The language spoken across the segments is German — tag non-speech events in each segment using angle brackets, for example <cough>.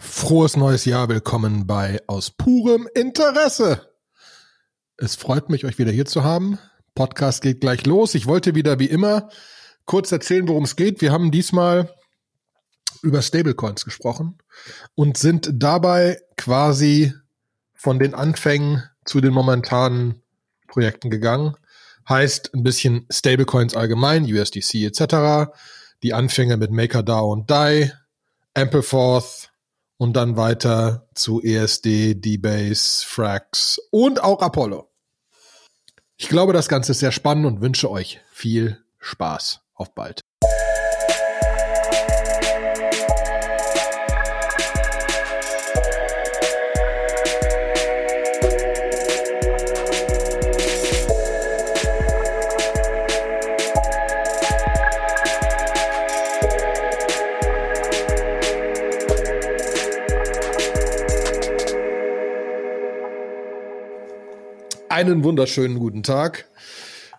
Frohes neues Jahr, willkommen bei Aus purem Interesse. Es freut mich, euch wieder hier zu haben. Podcast geht gleich los. Ich wollte wieder wie immer kurz erzählen, worum es geht. Wir haben diesmal über Stablecoins gesprochen und sind dabei quasi von den Anfängen zu den momentanen Projekten gegangen. Heißt ein bisschen Stablecoins allgemein, USDC etc. Die Anfänge mit MakerDAO und DAI, Ampleforth, und dann weiter zu ESD, D-Base, Frax und auch Apollo. Ich glaube, das Ganze ist sehr spannend und wünsche euch viel Spaß. Auf bald. Einen wunderschönen guten Tag.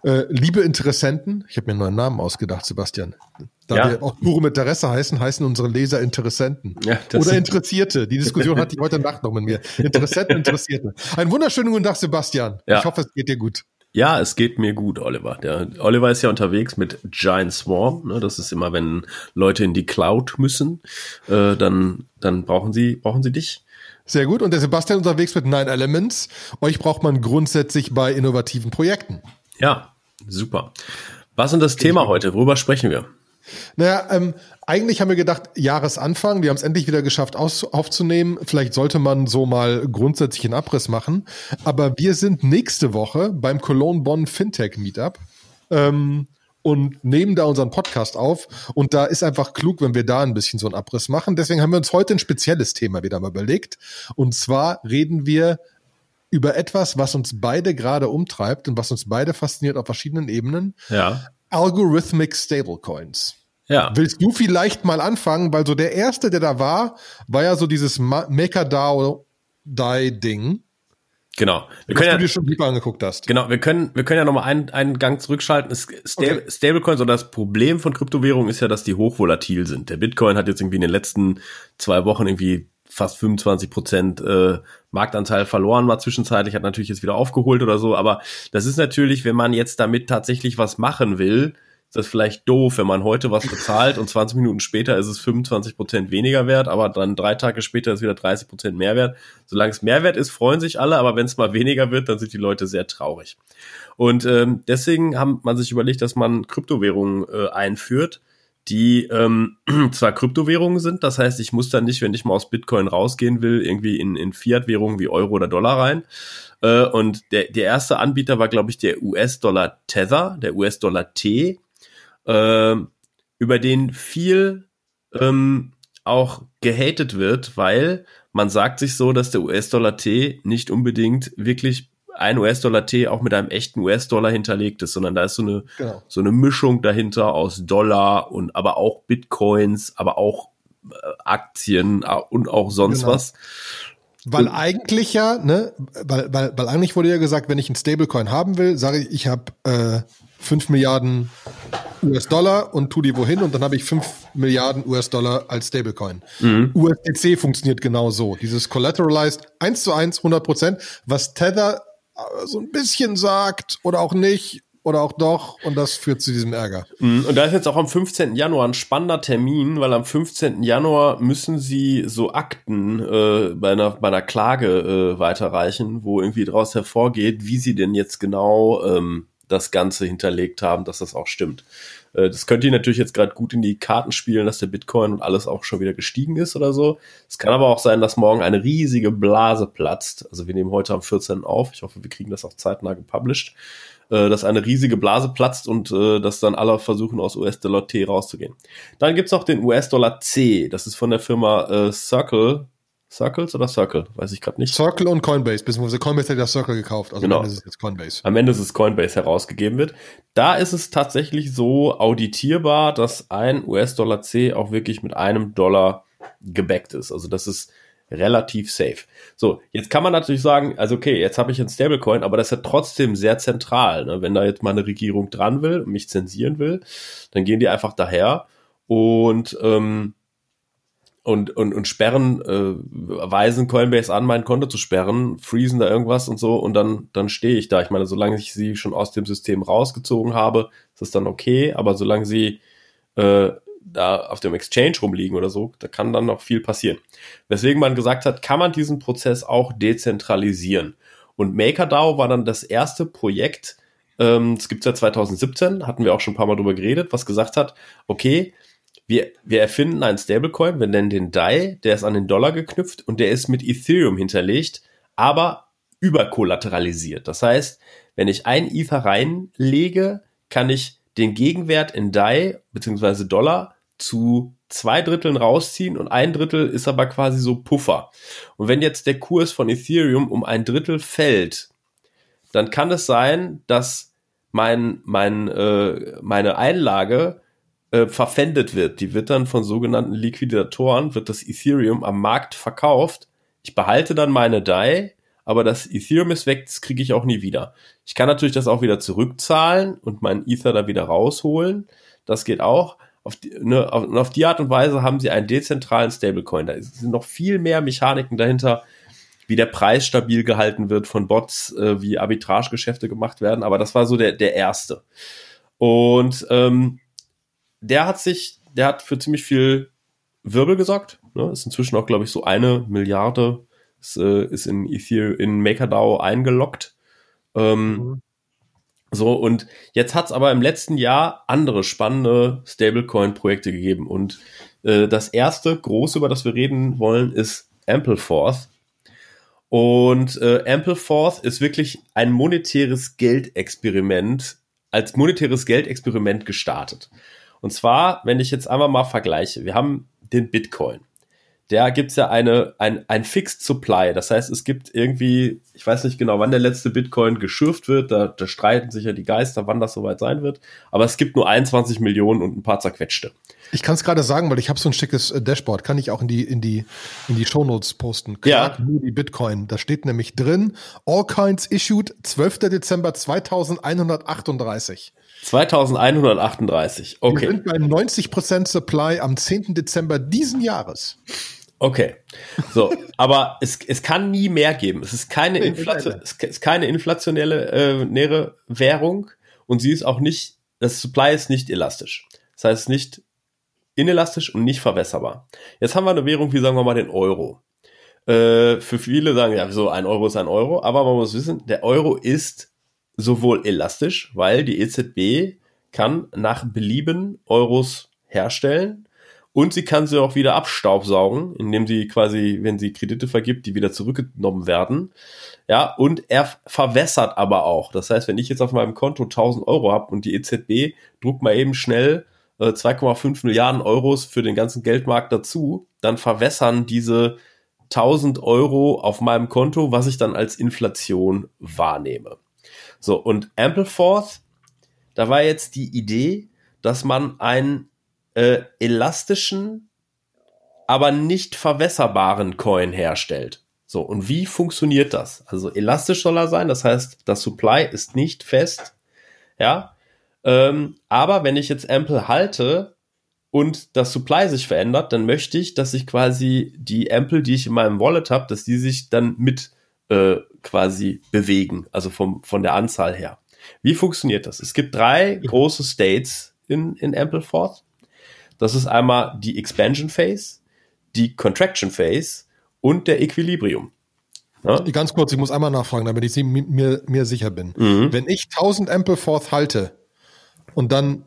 Äh, liebe Interessenten, ich habe mir einen neuen Namen ausgedacht, Sebastian. Da ja. wir auch pure Interesse heißen, heißen unsere Leser Interessenten. Ja, Oder Interessierte. Die Diskussion hatte ich heute Nacht noch mit mir. Interessenten, Interessierte. Einen wunderschönen guten Tag, Sebastian. Ja. Ich hoffe, es geht dir gut. Ja, es geht mir gut, Oliver. Der Oliver ist ja unterwegs mit Giant Swarm. Ne? Das ist immer, wenn Leute in die Cloud müssen, äh, dann, dann brauchen sie, brauchen sie dich. Sehr gut. Und der Sebastian unterwegs mit Nine Elements. Euch braucht man grundsätzlich bei innovativen Projekten. Ja, super. Was ist das Thema heute? Worüber sprechen wir? Naja, ähm, eigentlich haben wir gedacht, Jahresanfang, wir haben es endlich wieder geschafft aus, aufzunehmen. Vielleicht sollte man so mal grundsätzlich einen Abriss machen. Aber wir sind nächste Woche beim Cologne Bonn Fintech Meetup. Ähm, und nehmen da unseren Podcast auf. Und da ist einfach klug, wenn wir da ein bisschen so einen Abriss machen. Deswegen haben wir uns heute ein spezielles Thema wieder mal überlegt. Und zwar reden wir über etwas, was uns beide gerade umtreibt und was uns beide fasziniert auf verschiedenen Ebenen. Ja. Algorithmic Stablecoins. Ja. Willst du vielleicht mal anfangen, weil so der erste, der da war, war ja so dieses MakerDAO Die Ding. Genau. Wir können ja, du dir schon lieber angeguckt hast. Genau, wir können, wir können ja nochmal einen, einen Gang zurückschalten. Stable, okay. Stablecoins oder das Problem von Kryptowährungen ist ja, dass die hochvolatil sind. Der Bitcoin hat jetzt irgendwie in den letzten zwei Wochen irgendwie fast 25 Prozent äh, Marktanteil verloren war zwischenzeitlich, hat natürlich jetzt wieder aufgeholt oder so. Aber das ist natürlich, wenn man jetzt damit tatsächlich was machen will, ist das vielleicht doof, wenn man heute was bezahlt und 20 Minuten später ist es 25 Prozent weniger wert, aber dann drei Tage später ist wieder 30 Prozent Mehrwert. Solange es Mehrwert ist, freuen sich alle, aber wenn es mal weniger wird, dann sind die Leute sehr traurig. Und ähm, deswegen haben man sich überlegt, dass man Kryptowährungen äh, einführt, die ähm, <clears throat> zwar Kryptowährungen sind, das heißt, ich muss dann nicht, wenn ich mal aus Bitcoin rausgehen will, irgendwie in, in Fiat-Währungen wie Euro oder Dollar rein. Äh, und der, der erste Anbieter war, glaube ich, der US-Dollar Tether, der US-Dollar T äh, über den viel ähm, auch gehatet wird, weil man sagt sich so, dass der US-Dollar T nicht unbedingt wirklich ein US-Dollar T auch mit einem echten US-Dollar hinterlegt ist, sondern da ist so eine, genau. so eine Mischung dahinter aus Dollar und aber auch Bitcoins, aber auch äh, Aktien äh, und auch sonst genau. was. Weil und, eigentlich ja, ne, weil, weil, weil eigentlich wurde ja gesagt, wenn ich einen Stablecoin haben will, sage ich, ich habe äh, 5 Milliarden US-Dollar und tu die wohin und dann habe ich 5 Milliarden US-Dollar als Stablecoin. Mhm. USDC funktioniert genau so. Dieses Collateralized 1 zu 1, 100 Prozent, was Tether äh, so ein bisschen sagt oder auch nicht oder auch doch und das führt zu diesem Ärger. Mhm. Und da ist jetzt auch am 15. Januar ein spannender Termin, weil am 15. Januar müssen sie so Akten äh, bei, einer, bei einer Klage äh, weiterreichen, wo irgendwie daraus hervorgeht, wie sie denn jetzt genau ähm, das Ganze hinterlegt haben, dass das auch stimmt. Äh, das könnte ihr natürlich jetzt gerade gut in die Karten spielen, dass der Bitcoin und alles auch schon wieder gestiegen ist oder so. Es kann aber auch sein, dass morgen eine riesige Blase platzt. Also wir nehmen heute am 14. auf. Ich hoffe, wir kriegen das auch zeitnah gepublished. Äh, dass eine riesige Blase platzt und äh, dass dann alle versuchen, aus US-Dollar T rauszugehen. Dann gibt's auch den US-Dollar C. Das ist von der Firma Circle Circles oder Circle? Weiß ich gerade nicht. Circle und Coinbase, beziehungsweise Coinbase hat ja Circle gekauft. Also genau. am Ende ist es jetzt Coinbase. Am Ende ist es Coinbase herausgegeben wird. Da ist es tatsächlich so auditierbar, dass ein US-Dollar C auch wirklich mit einem Dollar gebackt ist. Also das ist relativ safe. So, jetzt kann man natürlich sagen, also okay, jetzt habe ich ein Stablecoin, aber das ist ja trotzdem sehr zentral. Ne? Wenn da jetzt mal eine Regierung dran will und mich zensieren will, dann gehen die einfach daher und ähm, und, und, und sperren, äh, weisen Coinbase an, mein Konto zu sperren, freezen da irgendwas und so und dann, dann stehe ich da. Ich meine, solange ich sie schon aus dem System rausgezogen habe, ist das dann okay, aber solange sie äh, da auf dem Exchange rumliegen oder so, da kann dann noch viel passieren. Weswegen man gesagt hat, kann man diesen Prozess auch dezentralisieren. Und MakerDAO war dann das erste Projekt, ähm, es gibt seit 2017, hatten wir auch schon ein paar Mal drüber geredet, was gesagt hat, okay, wir, wir erfinden einen Stablecoin, wir nennen den DAI, der ist an den Dollar geknüpft und der ist mit Ethereum hinterlegt, aber überkollateralisiert. Das heißt, wenn ich ein Ether reinlege, kann ich den Gegenwert in DAI bzw. Dollar zu zwei Dritteln rausziehen und ein Drittel ist aber quasi so Puffer. Und wenn jetzt der Kurs von Ethereum um ein Drittel fällt, dann kann es sein, dass mein, mein, äh, meine Einlage äh, verpfändet wird. Die wird dann von sogenannten Liquidatoren, wird das Ethereum am Markt verkauft. Ich behalte dann meine DAI, aber das Ethereum ist weg, das kriege ich auch nie wieder. Ich kann natürlich das auch wieder zurückzahlen und meinen Ether da wieder rausholen. Das geht auch. Auf die, ne, auf, auf die Art und Weise haben sie einen dezentralen Stablecoin. Da sind noch viel mehr Mechaniken dahinter, wie der Preis stabil gehalten wird von Bots, äh, wie Arbitragegeschäfte gemacht werden. Aber das war so der, der erste. Und ähm, der hat sich, der hat für ziemlich viel Wirbel gesorgt. Ne? Ist inzwischen auch, glaube ich, so eine Milliarde ist, äh, ist in Ethereum, in MakerDAO eingeloggt. Ähm, mhm. So, und jetzt hat es aber im letzten Jahr andere spannende Stablecoin-Projekte gegeben. Und äh, das erste große, über das wir reden wollen, ist Ampleforth. Und äh, Ampleforth ist wirklich ein monetäres Geldexperiment, als monetäres Geldexperiment gestartet. Und zwar, wenn ich jetzt einmal mal vergleiche, wir haben den Bitcoin der gibt's ja eine, ein, ein Fixed Supply. Das heißt, es gibt irgendwie, ich weiß nicht genau, wann der letzte Bitcoin geschürft wird, da, da streiten sich ja die Geister, wann das soweit sein wird. Aber es gibt nur 21 Millionen und ein paar zerquetschte. Ich kann es gerade sagen, weil ich habe so ein schickes äh, Dashboard, kann ich auch in die in die in die Shownotes posten. Clark ja. Moody Bitcoin, da steht nämlich drin All Coins issued 12. Dezember 2138. 2138. Okay. Wir sind bei 90% Supply am 10. Dezember diesen Jahres. Okay. So, aber es, es kann nie mehr geben. Es ist keine, Inflation, es ist keine inflationelle äh, nähere Währung und sie ist auch nicht, das Supply ist nicht elastisch. Das heißt nicht inelastisch und nicht verwässerbar. Jetzt haben wir eine Währung wie sagen wir mal den Euro. Äh, für viele sagen ja, so ein Euro ist ein Euro, aber man muss wissen, der Euro ist sowohl elastisch, weil die EZB kann nach Belieben Euros herstellen und sie kann sie auch wieder abstaubsaugen, indem sie quasi, wenn sie Kredite vergibt, die wieder zurückgenommen werden. Ja, und er verwässert aber auch. Das heißt, wenn ich jetzt auf meinem Konto 1000 Euro habe und die EZB druckt mal eben schnell äh, 2,5 Milliarden Euros für den ganzen Geldmarkt dazu, dann verwässern diese 1000 Euro auf meinem Konto, was ich dann als Inflation wahrnehme. So, und Ampleforth, da war jetzt die Idee, dass man ein äh, elastischen, aber nicht verwässerbaren Coin herstellt. So, und wie funktioniert das? Also elastisch soll er sein, das heißt, das Supply ist nicht fest, ja. Ähm, aber wenn ich jetzt Ample halte und das Supply sich verändert, dann möchte ich, dass sich quasi die Ample, die ich in meinem Wallet habe, dass die sich dann mit äh, quasi bewegen, also vom, von der Anzahl her. Wie funktioniert das? Es gibt drei große States in, in Ampleforth. Das ist einmal die Expansion Phase, die Contraction Phase und der Equilibrium. Ja? Ganz kurz, ich muss einmal nachfragen, damit ich mir, mir sicher bin. Mhm. Wenn ich 1000 Ampleforth halte und dann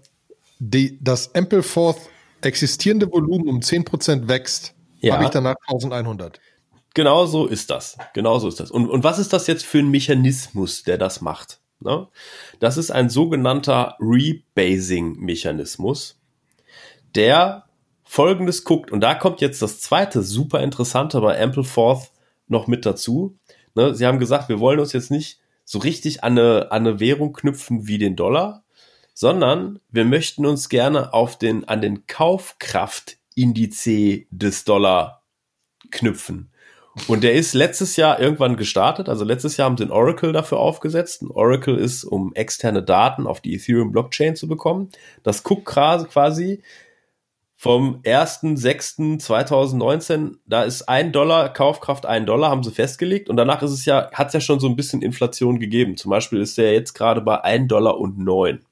die, das Ampleforth existierende Volumen um 10% wächst, ja. habe ich danach 1100. Genau so ist das. Genau so ist das. Und, und was ist das jetzt für ein Mechanismus, der das macht? Ne? Das ist ein sogenannter Rebasing-Mechanismus der folgendes guckt. Und da kommt jetzt das zweite super interessante bei Ampleforth noch mit dazu. Ne, sie haben gesagt, wir wollen uns jetzt nicht so richtig an eine, an eine Währung knüpfen wie den Dollar, sondern wir möchten uns gerne auf den, an den Kaufkraftindiz des Dollar knüpfen. Und der ist letztes Jahr irgendwann gestartet. Also letztes Jahr haben sie ein Oracle dafür aufgesetzt. Ein Oracle ist, um externe Daten auf die Ethereum Blockchain zu bekommen. Das guckt quasi, vom 1.6.2019, da ist ein Dollar, Kaufkraft ein Dollar, haben sie festgelegt und danach ist es ja, hat es ja schon so ein bisschen Inflation gegeben. Zum Beispiel ist der jetzt gerade bei ein Dollar und neun.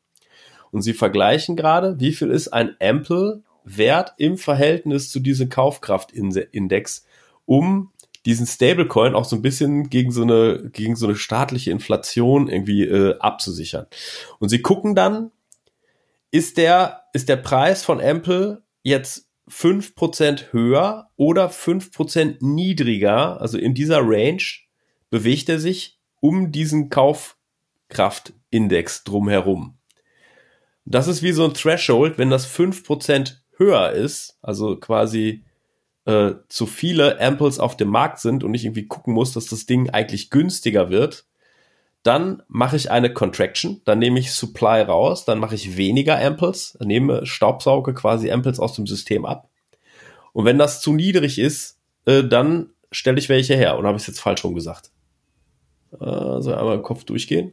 Und sie vergleichen gerade, wie viel ist ein Ample wert im Verhältnis zu diesem Kaufkraftindex, um diesen Stablecoin auch so ein bisschen gegen so eine, gegen so eine staatliche Inflation irgendwie äh, abzusichern. Und sie gucken dann, ist der, ist der Preis von Ample jetzt 5% höher oder 5% niedriger, also in dieser Range, bewegt er sich um diesen Kaufkraftindex drumherum. Das ist wie so ein Threshold, wenn das 5% höher ist, also quasi äh, zu viele Amples auf dem Markt sind und ich irgendwie gucken muss, dass das Ding eigentlich günstiger wird, dann mache ich eine Contraction, dann nehme ich Supply raus, dann mache ich weniger Amples, nehme Staubsauge quasi Amples aus dem System ab. Und wenn das zu niedrig ist, äh, dann stelle ich welche her. Oder habe ich es jetzt falsch rum gesagt? Also einmal im Kopf durchgehen.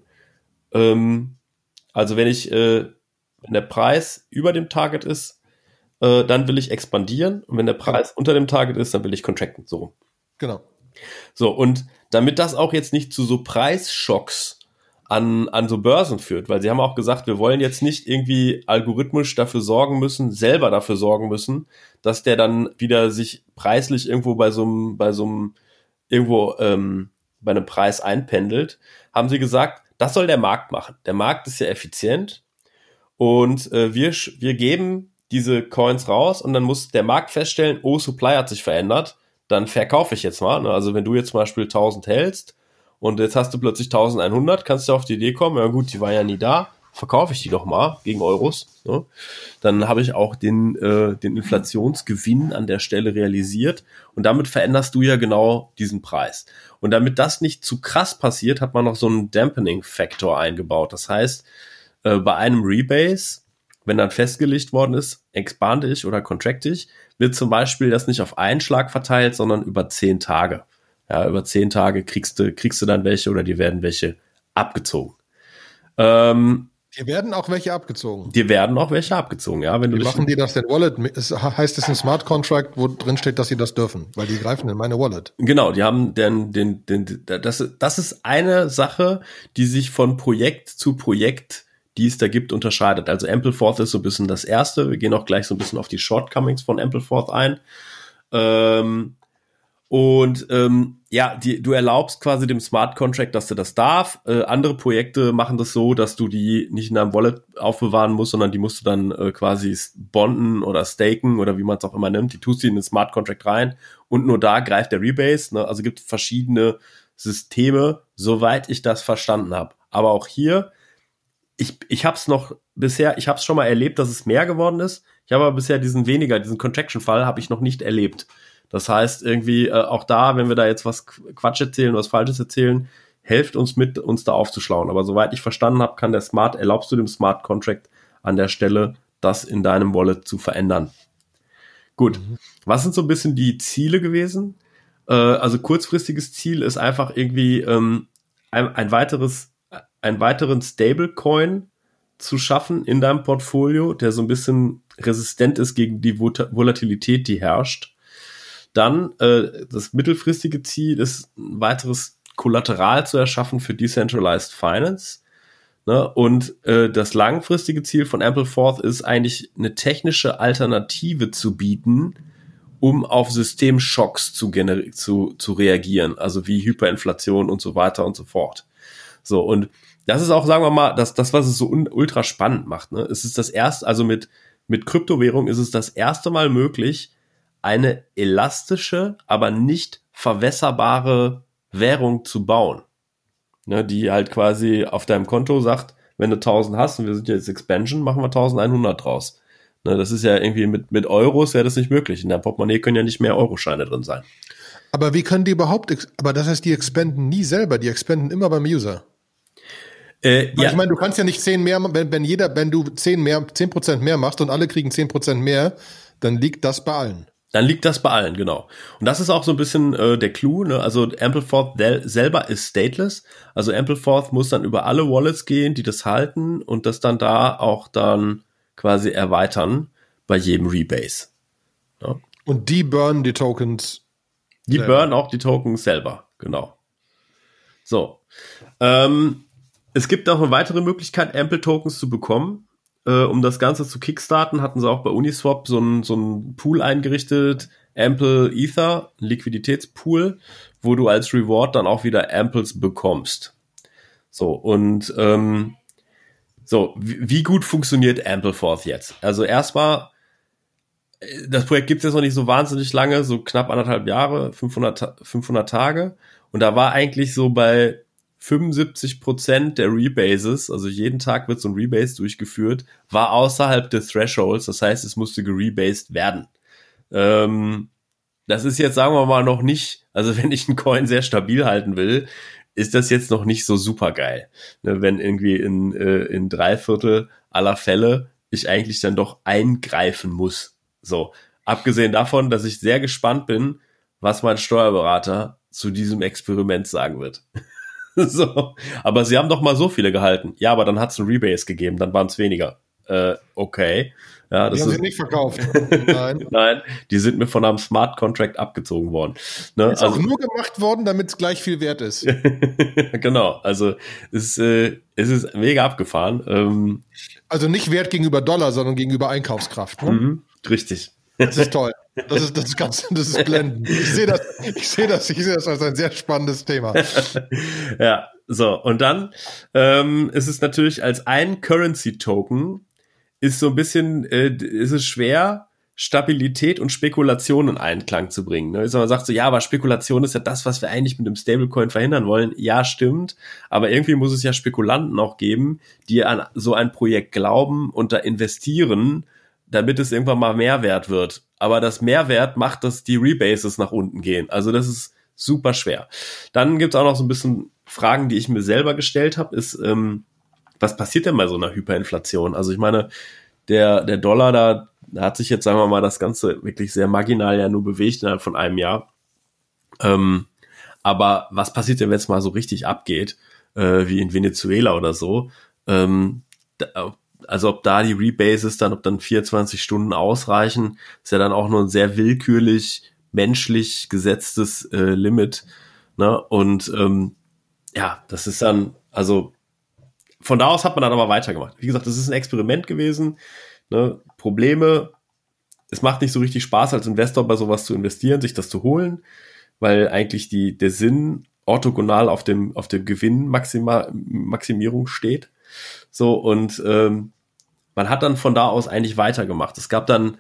Ähm, also wenn ich, äh, wenn der Preis über dem Target ist, äh, dann will ich expandieren. Und wenn der Preis unter dem Target ist, dann will ich contracten. So. Genau. So, und damit das auch jetzt nicht zu so Preisschocks an, an so Börsen führt, weil sie haben auch gesagt, wir wollen jetzt nicht irgendwie algorithmisch dafür sorgen müssen, selber dafür sorgen müssen, dass der dann wieder sich preislich irgendwo bei so einem, bei so einem, irgendwo ähm, bei einem Preis einpendelt, haben sie gesagt, das soll der Markt machen. Der Markt ist ja effizient und äh, wir, wir geben diese Coins raus und dann muss der Markt feststellen, oh, Supply hat sich verändert dann verkaufe ich jetzt mal. Ne? Also wenn du jetzt zum Beispiel 1000 hältst und jetzt hast du plötzlich 1100, kannst du auf die Idee kommen, ja gut, die war ja nie da, verkaufe ich die doch mal gegen Euros. Ne? Dann habe ich auch den, äh, den Inflationsgewinn an der Stelle realisiert und damit veränderst du ja genau diesen Preis. Und damit das nicht zu krass passiert, hat man noch so einen Dampening-Faktor eingebaut. Das heißt, äh, bei einem Rebase, wenn dann festgelegt worden ist, expande ich oder contracte ich, wird zum Beispiel das nicht auf einen Schlag verteilt, sondern über zehn Tage. Ja, über zehn Tage kriegst du, kriegst du dann welche oder dir werden welche abgezogen. Ähm, Dir werden auch welche abgezogen. Dir werden auch welche abgezogen, ja. Wenn Wie du machen die das denn Wallet? heißt es ein Smart Contract, wo drin steht, dass sie das dürfen? Weil die greifen in meine Wallet. Genau, die haben den, den, den, das, das ist eine Sache, die sich von Projekt zu Projekt die es da gibt, unterscheidet. Also Ampleforth ist so ein bisschen das erste. Wir gehen auch gleich so ein bisschen auf die Shortcomings von Ampleforth ein. Ähm, und ähm, ja, die, du erlaubst quasi dem Smart Contract, dass du das darf. Äh, andere Projekte machen das so, dass du die nicht in deinem Wallet aufbewahren musst, sondern die musst du dann äh, quasi bonden oder staken oder wie man es auch immer nimmt. Die tust du in den Smart Contract rein und nur da greift der Rebase. Ne? Also gibt verschiedene Systeme, soweit ich das verstanden habe. Aber auch hier ich, ich habe es noch bisher, ich habe es schon mal erlebt, dass es mehr geworden ist. Ich habe aber bisher diesen weniger, diesen Contraction-Fall habe ich noch nicht erlebt. Das heißt, irgendwie äh, auch da, wenn wir da jetzt was Quatsch erzählen, was Falsches erzählen, helft uns mit, uns da aufzuschlauen. Aber soweit ich verstanden habe, kann der Smart, erlaubst du dem Smart Contract an der Stelle, das in deinem Wallet zu verändern. Gut. Mhm. Was sind so ein bisschen die Ziele gewesen? Äh, also kurzfristiges Ziel ist einfach irgendwie ähm, ein, ein weiteres einen weiteren Stablecoin zu schaffen in deinem Portfolio, der so ein bisschen resistent ist gegen die Volatilität, die herrscht. Dann äh, das mittelfristige Ziel ist, ein weiteres Kollateral zu erschaffen für Decentralized Finance. Ne? Und äh, das langfristige Ziel von Ampleforth ist eigentlich eine technische Alternative zu bieten, um auf Systemschocks zu, zu, zu reagieren, also wie Hyperinflation und so weiter und so fort. So, und das ist auch, sagen wir mal, das, das was es so ultra spannend macht. Ne? Es ist das erste, also mit, mit Kryptowährung ist es das erste Mal möglich, eine elastische, aber nicht verwässerbare Währung zu bauen. Ne, die halt quasi auf deinem Konto sagt, wenn du 1000 hast und wir sind jetzt Expansion, machen wir 1100 draus. Ne, das ist ja irgendwie mit, mit Euros wäre das nicht möglich. In der Portemonnaie können ja nicht mehr Euroscheine drin sein. Aber wie können die überhaupt, aber das heißt, die expanden nie selber, die expanden immer beim User. Äh, ja. Ich meine, du kannst ja nicht zehn mehr, wenn, wenn jeder, wenn du zehn mehr, zehn Prozent mehr machst und alle kriegen zehn Prozent mehr, dann liegt das bei allen. Dann liegt das bei allen, genau. Und das ist auch so ein bisschen äh, der Clou. Ne? Also Ampleforth selber ist stateless. Also Ampleforth muss dann über alle Wallets gehen, die das halten und das dann da auch dann quasi erweitern. bei jedem Rebase. Ja. Und die burnen die Tokens. Die selber. burnen auch die Tokens selber, genau. So. Ähm, es gibt auch eine weitere Möglichkeit, Ample-Tokens zu bekommen. Äh, um das Ganze zu kickstarten, hatten sie auch bei Uniswap so einen so Pool eingerichtet, Ample Ether, Liquiditätspool, wo du als Reward dann auch wieder Amples bekommst. So, und ähm, so, wie, wie gut funktioniert Ampleforth jetzt? Also erstmal, äh, das Projekt gibt es jetzt noch nicht so wahnsinnig lange, so knapp anderthalb Jahre, 500, 500 Tage. Und da war eigentlich so bei 75 Prozent der Rebases, also jeden Tag wird so ein Rebase durchgeführt, war außerhalb des Thresholds. Das heißt, es musste gerebased werden. Ähm, das ist jetzt, sagen wir mal, noch nicht, also wenn ich einen Coin sehr stabil halten will, ist das jetzt noch nicht so super geil. Ne, wenn irgendwie in, äh, in drei Viertel aller Fälle ich eigentlich dann doch eingreifen muss. So. Abgesehen davon, dass ich sehr gespannt bin, was mein Steuerberater zu diesem Experiment sagen wird. <laughs> so. Aber sie haben doch mal so viele gehalten. Ja, aber dann hat es ein Rebase gegeben, dann waren es weniger. Äh, okay. Ja, das die haben ist, sie nicht verkauft. <laughs> Nein. Nein, die sind mir von einem Smart Contract abgezogen worden. Ne? Ist also, auch nur gemacht worden, damit es gleich viel wert ist. <laughs> genau, also es, äh, es ist mega abgefahren. Ähm, also nicht Wert gegenüber Dollar, sondern gegenüber Einkaufskraft. Ne? Mhm, richtig. Das ist toll. Das ist, das ist ganz, das ist blendend. Ich sehe das, ich sehe das, ich sehe das als ein sehr spannendes Thema. <laughs> ja, so. Und dann ähm, ist es natürlich als ein Currency-Token ist so ein bisschen, äh, ist es schwer, Stabilität und Spekulation in Einklang zu bringen. Ne? Man sagt so, ja, aber Spekulation ist ja das, was wir eigentlich mit dem Stablecoin verhindern wollen. Ja, stimmt. Aber irgendwie muss es ja Spekulanten auch geben, die an so ein Projekt glauben und da investieren, damit es irgendwann mal Mehrwert wird. Aber das Mehrwert macht, dass die Rebases nach unten gehen. Also das ist super schwer. Dann gibt's auch noch so ein bisschen Fragen, die ich mir selber gestellt habe, ist, ähm, was passiert denn bei so einer Hyperinflation? Also ich meine, der, der Dollar da, da hat sich jetzt, sagen wir mal, das Ganze wirklich sehr marginal ja nur bewegt innerhalb von einem Jahr. Ähm, aber was passiert denn, wenn es mal so richtig abgeht, äh, wie in Venezuela oder so? Ähm, da, also ob da die Rebases dann, ob dann 24 Stunden ausreichen, ist ja dann auch nur ein sehr willkürlich, menschlich gesetztes äh, Limit. Ne? Und ähm, ja, das ist dann, also von da aus hat man dann aber weitergemacht. Wie gesagt, das ist ein Experiment gewesen. Ne? Probleme, es macht nicht so richtig Spaß, als Investor bei sowas zu investieren, sich das zu holen, weil eigentlich die, der Sinn orthogonal auf dem, auf dem Gewinnmaximierung steht. So, und ähm, man hat dann von da aus eigentlich weitergemacht. Es gab dann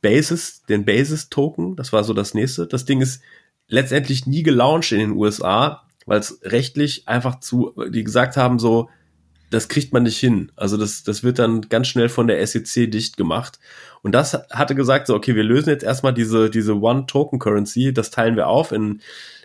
Basis, den Basis-Token, das war so das nächste. Das Ding ist letztendlich nie gelauncht in den USA, weil es rechtlich einfach zu, die gesagt haben, so, das kriegt man nicht hin. Also das, das wird dann ganz schnell von der SEC dicht gemacht. Und das hatte gesagt, so, okay, wir lösen jetzt erstmal diese, diese One-Token-Currency, das teilen wir auf in,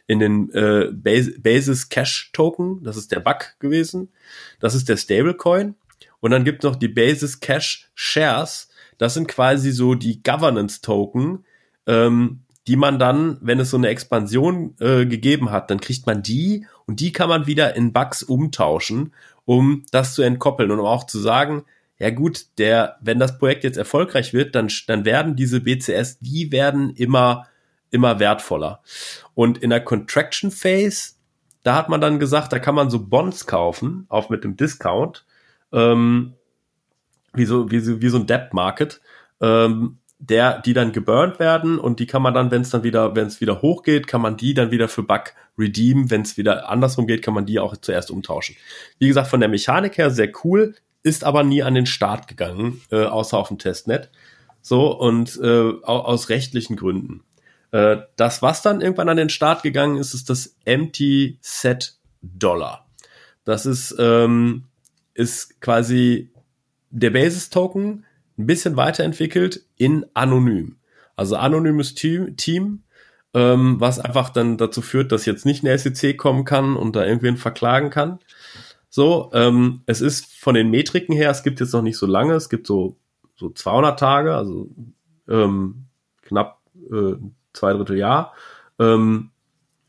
in den äh, Basis Cash Token, das ist der Bug gewesen. Das ist der Stablecoin. Und dann gibt es noch die Basis Cash Shares. Das sind quasi so die Governance Token, ähm, die man dann, wenn es so eine Expansion äh, gegeben hat, dann kriegt man die und die kann man wieder in Bugs umtauschen um das zu entkoppeln und um auch zu sagen, ja gut, der, wenn das Projekt jetzt erfolgreich wird, dann, dann werden diese BCS, die werden immer, immer wertvoller. Und in der Contraction Phase, da hat man dann gesagt, da kann man so Bonds kaufen, auch mit dem Discount, ähm, wie so, wie so, wie so ein Debt Market, ähm, der, die dann geburnt werden und die kann man dann, wenn es dann wieder, wenn es wieder hochgeht, kann man die dann wieder für Bug redeemen. Wenn es wieder andersrum geht, kann man die auch zuerst umtauschen. Wie gesagt, von der Mechanik her sehr cool, ist aber nie an den Start gegangen, äh, außer auf dem Testnet. So, und äh, aus rechtlichen Gründen. Äh, das, was dann irgendwann an den Start gegangen ist, ist das Empty Set Dollar. Das ist, ähm, ist quasi der Basis-Token, ein bisschen weiterentwickelt in anonym. Also anonymes Team, Team ähm, was einfach dann dazu führt, dass jetzt nicht eine SEC kommen kann und da irgendwen verklagen kann. So, ähm, es ist von den Metriken her, es gibt jetzt noch nicht so lange, es gibt so, so 200 Tage, also ähm, knapp äh, zwei Drittel Jahr. Ähm,